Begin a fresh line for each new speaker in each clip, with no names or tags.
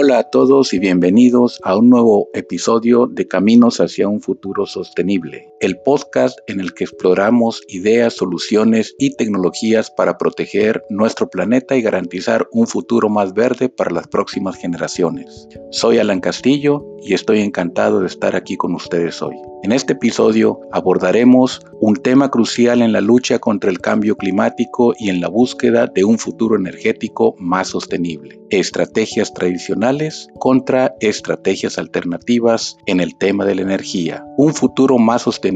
Hola a todos y bienvenidos a un nuevo episodio de Caminos hacia un futuro sostenible, el podcast en el que exploramos ideas, soluciones y tecnologías para proteger nuestro planeta y garantizar un futuro más verde para las próximas generaciones. Soy Alan Castillo y estoy encantado de estar aquí con ustedes hoy. En este episodio abordaremos un tema crucial en la lucha contra el cambio climático y en la búsqueda de un futuro energético más sostenible. Estrategias tradicionales contra estrategias alternativas en el tema de la energía. Un futuro más sostenible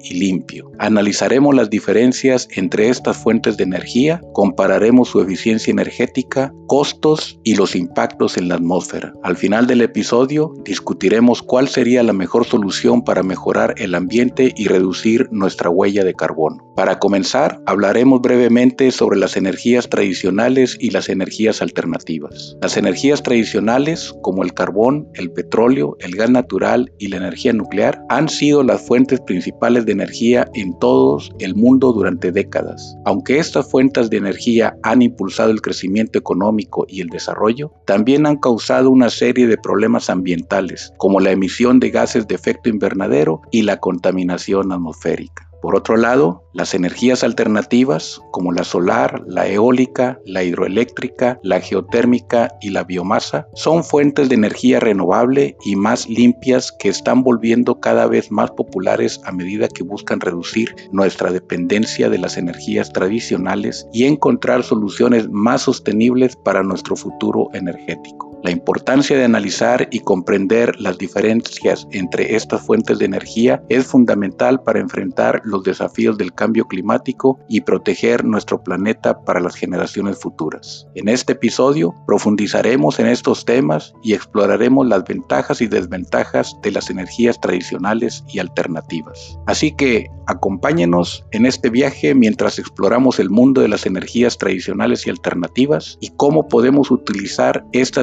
y limpio. Analizaremos las diferencias entre estas fuentes de energía, compararemos su eficiencia energética, costos y los impactos en la atmósfera. Al final del episodio discutiremos cuál sería la mejor solución para mejorar el ambiente y reducir nuestra huella de carbono. Para comenzar, hablaremos brevemente sobre las energías tradicionales y las energías alternativas. Las energías tradicionales, como el carbón, el petróleo, el gas natural y la energía nuclear, han sido las fuentes principales de energía en todo el mundo durante décadas. Aunque estas fuentes de energía han impulsado el crecimiento económico y el desarrollo, también han causado una serie de problemas ambientales, como la emisión de gases de efecto invernadero y la contaminación atmosférica. Por otro lado, las energías alternativas como la solar, la eólica, la hidroeléctrica, la geotérmica y la biomasa son fuentes de energía renovable y más limpias que están volviendo cada vez más populares a medida que buscan reducir nuestra dependencia de las energías tradicionales y encontrar soluciones más sostenibles para nuestro futuro energético. La importancia de analizar y comprender las diferencias entre estas fuentes de energía es fundamental para enfrentar los desafíos del cambio climático y proteger nuestro planeta para las generaciones futuras. En este episodio profundizaremos en estos temas y exploraremos las ventajas y desventajas de las energías tradicionales y alternativas. Así que acompáñenos en este viaje mientras exploramos el mundo de las energías tradicionales y alternativas y cómo podemos utilizar esta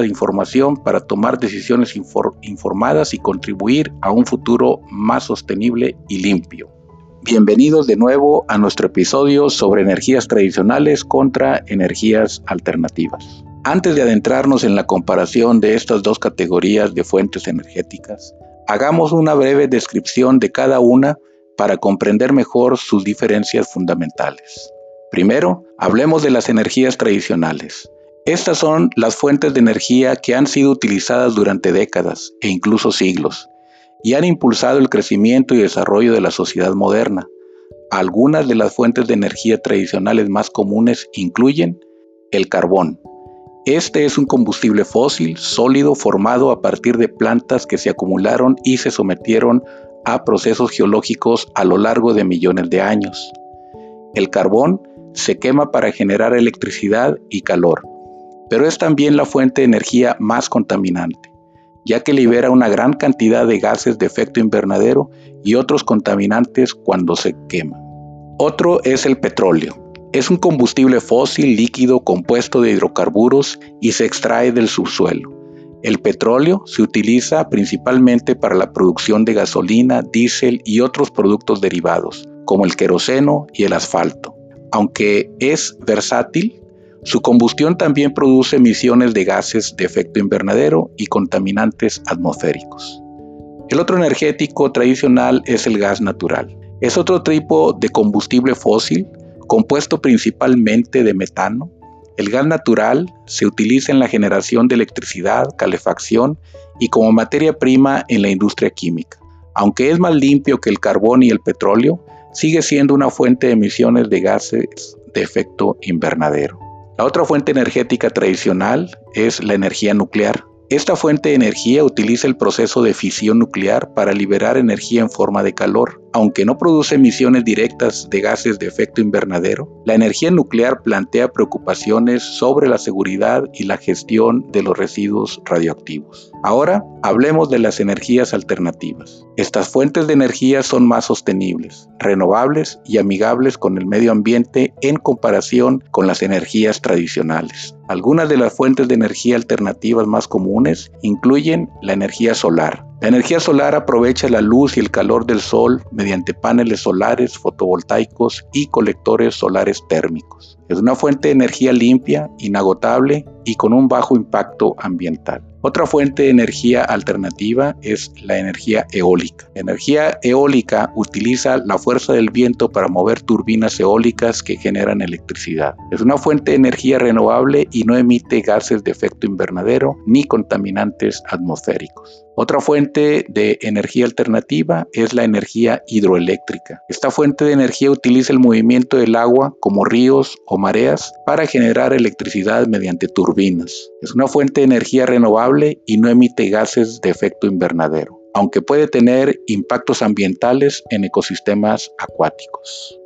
para tomar decisiones informadas y contribuir a un futuro más sostenible y limpio. Bienvenidos de nuevo a nuestro episodio sobre energías tradicionales contra energías alternativas. Antes de adentrarnos en la comparación de estas dos categorías de fuentes energéticas, hagamos una breve descripción de cada una para comprender mejor sus diferencias fundamentales. Primero, hablemos de las energías tradicionales. Estas son las fuentes de energía que han sido utilizadas durante décadas e incluso siglos y han impulsado el crecimiento y desarrollo de la sociedad moderna. Algunas de las fuentes de energía tradicionales más comunes incluyen el carbón. Este es un combustible fósil sólido formado a partir de plantas que se acumularon y se sometieron a procesos geológicos a lo largo de millones de años. El carbón se quema para generar electricidad y calor pero es también la fuente de energía más contaminante, ya que libera una gran cantidad de gases de efecto invernadero y otros contaminantes cuando se quema. Otro es el petróleo. Es un combustible fósil líquido compuesto de hidrocarburos y se extrae del subsuelo. El petróleo se utiliza principalmente para la producción de gasolina, diésel y otros productos derivados, como el queroseno y el asfalto. Aunque es versátil, su combustión también produce emisiones de gases de efecto invernadero y contaminantes atmosféricos. El otro energético tradicional es el gas natural. Es otro tipo de combustible fósil compuesto principalmente de metano. El gas natural se utiliza en la generación de electricidad, calefacción y como materia prima en la industria química. Aunque es más limpio que el carbón y el petróleo, sigue siendo una fuente de emisiones de gases de efecto invernadero. La otra fuente energética tradicional es la energía nuclear. Esta fuente de energía utiliza el proceso de fisión nuclear para liberar energía en forma de calor. Aunque no produce emisiones directas de gases de efecto invernadero, la energía nuclear plantea preocupaciones sobre la seguridad y la gestión de los residuos radioactivos. Ahora hablemos de las energías alternativas. Estas fuentes de energía son más sostenibles, renovables y amigables con el medio ambiente en comparación con las energías tradicionales. Algunas de las fuentes de energía alternativas más comunes incluyen la energía solar, la energía solar aprovecha la luz y el calor del sol mediante paneles solares, fotovoltaicos y colectores solares térmicos. Es una fuente de energía limpia, inagotable y con un bajo impacto ambiental. Otra fuente de energía alternativa es la energía eólica. La energía eólica utiliza la fuerza del viento para mover turbinas eólicas que generan electricidad. Es una fuente de energía renovable y no emite gases de efecto invernadero ni contaminantes atmosféricos. Otra fuente de energía alternativa es la energía hidroeléctrica. Esta fuente de energía utiliza el movimiento del agua como ríos o mareas para generar electricidad mediante turbinas. Es una fuente de energía renovable y no emite gases de efecto invernadero, aunque puede tener impactos ambientales en ecosistemas acuáticos.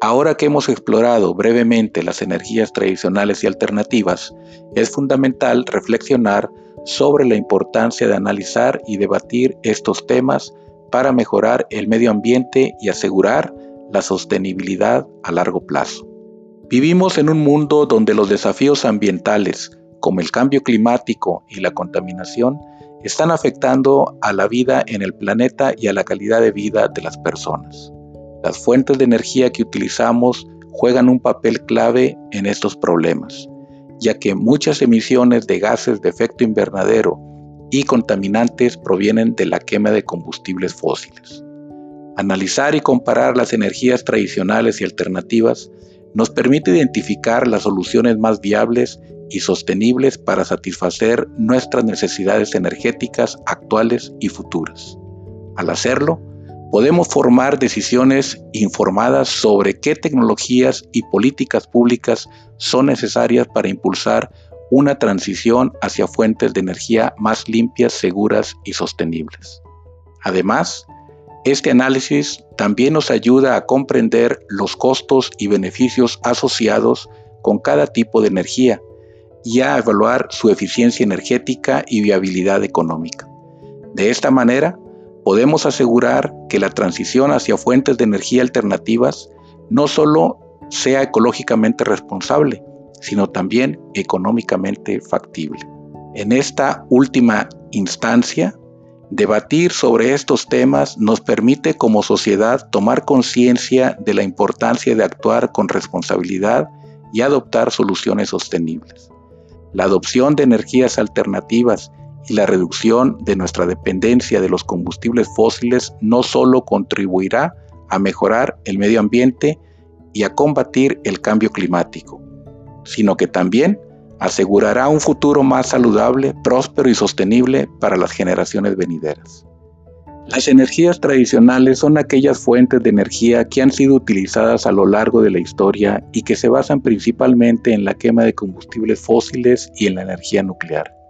Ahora que hemos explorado brevemente las energías tradicionales y alternativas, es fundamental reflexionar sobre la importancia de analizar y debatir estos temas para mejorar el medio ambiente y asegurar la sostenibilidad a largo plazo. Vivimos en un mundo donde los desafíos ambientales, como el cambio climático y la contaminación, están afectando a la vida en el planeta y a la calidad de vida de las personas. Las fuentes de energía que utilizamos juegan un papel clave en estos problemas ya que muchas emisiones de gases de efecto invernadero y contaminantes provienen de la quema de combustibles fósiles. Analizar y comparar las energías tradicionales y alternativas nos permite identificar las soluciones más viables y sostenibles para satisfacer nuestras necesidades energéticas actuales y futuras. Al hacerlo, podemos formar decisiones informadas sobre qué tecnologías y políticas públicas son necesarias para impulsar una transición hacia fuentes de energía más limpias, seguras y sostenibles. Además, este análisis también nos ayuda a comprender los costos y beneficios asociados con cada tipo de energía y a evaluar su eficiencia energética y viabilidad económica. De esta manera, podemos asegurar que la transición hacia fuentes de energía alternativas no solo sea ecológicamente responsable, sino también económicamente factible. En esta última instancia, debatir sobre estos temas nos permite como sociedad tomar conciencia de la importancia de actuar con responsabilidad y adoptar soluciones sostenibles. La adopción de energías alternativas y la reducción de nuestra dependencia de los combustibles fósiles no solo contribuirá a mejorar el medio ambiente y a combatir el cambio climático, sino que también asegurará un futuro más saludable, próspero y sostenible para las generaciones venideras. Las energías tradicionales son aquellas fuentes de energía que han sido utilizadas a lo largo de la historia y que se basan principalmente en la quema de combustibles fósiles y en la energía nuclear.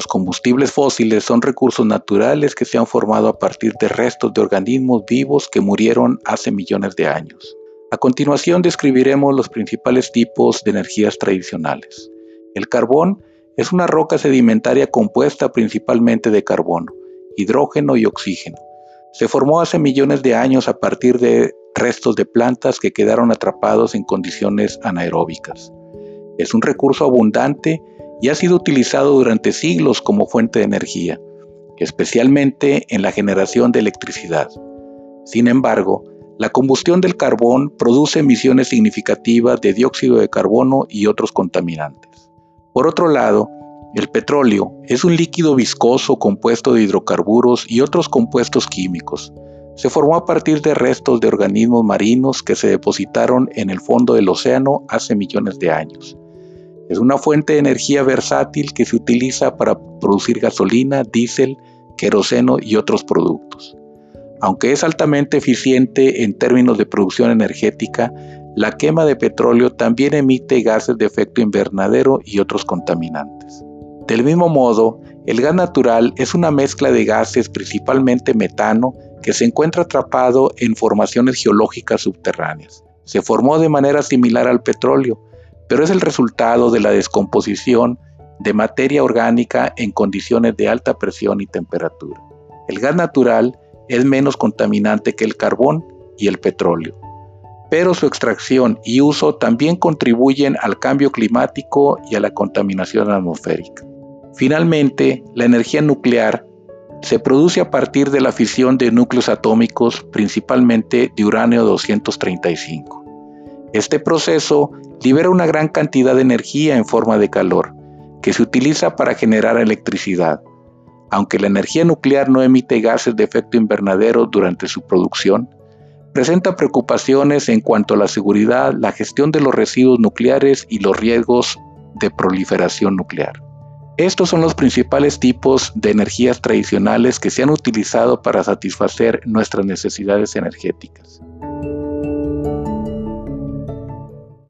Los combustibles fósiles son recursos naturales que se han formado a partir de restos de organismos vivos que murieron hace millones de años. A continuación describiremos los principales tipos de energías tradicionales. El carbón es una roca sedimentaria compuesta principalmente de carbono, hidrógeno y oxígeno. Se formó hace millones de años a partir de restos de plantas que quedaron atrapados en condiciones anaeróbicas. Es un recurso abundante y ha sido utilizado durante siglos como fuente de energía, especialmente en la generación de electricidad. Sin embargo, la combustión del carbón produce emisiones significativas de dióxido de carbono y otros contaminantes. Por otro lado, el petróleo es un líquido viscoso compuesto de hidrocarburos y otros compuestos químicos. Se formó a partir de restos de organismos marinos que se depositaron en el fondo del océano hace millones de años. Es una fuente de energía versátil que se utiliza para producir gasolina, diésel, queroseno y otros productos. Aunque es altamente eficiente en términos de producción energética, la quema de petróleo también emite gases de efecto invernadero y otros contaminantes. Del mismo modo, el gas natural es una mezcla de gases, principalmente metano, que se encuentra atrapado en formaciones geológicas subterráneas. Se formó de manera similar al petróleo, pero es el resultado de la descomposición de materia orgánica en condiciones de alta presión y temperatura. El gas natural es menos contaminante que el carbón y el petróleo, pero su extracción y uso también contribuyen al cambio climático y a la contaminación atmosférica. Finalmente, la energía nuclear se produce a partir de la fisión de núcleos atómicos, principalmente de uranio 235. Este proceso libera una gran cantidad de energía en forma de calor, que se utiliza para generar electricidad. aunque la energía nuclear no emite gases de efecto invernadero durante su producción, presenta preocupaciones en cuanto a la seguridad, la gestión de los residuos nucleares y los riesgos de proliferación nuclear. Estos son los principales tipos de energías tradicionales que se han utilizado para satisfacer nuestras necesidades energéticas.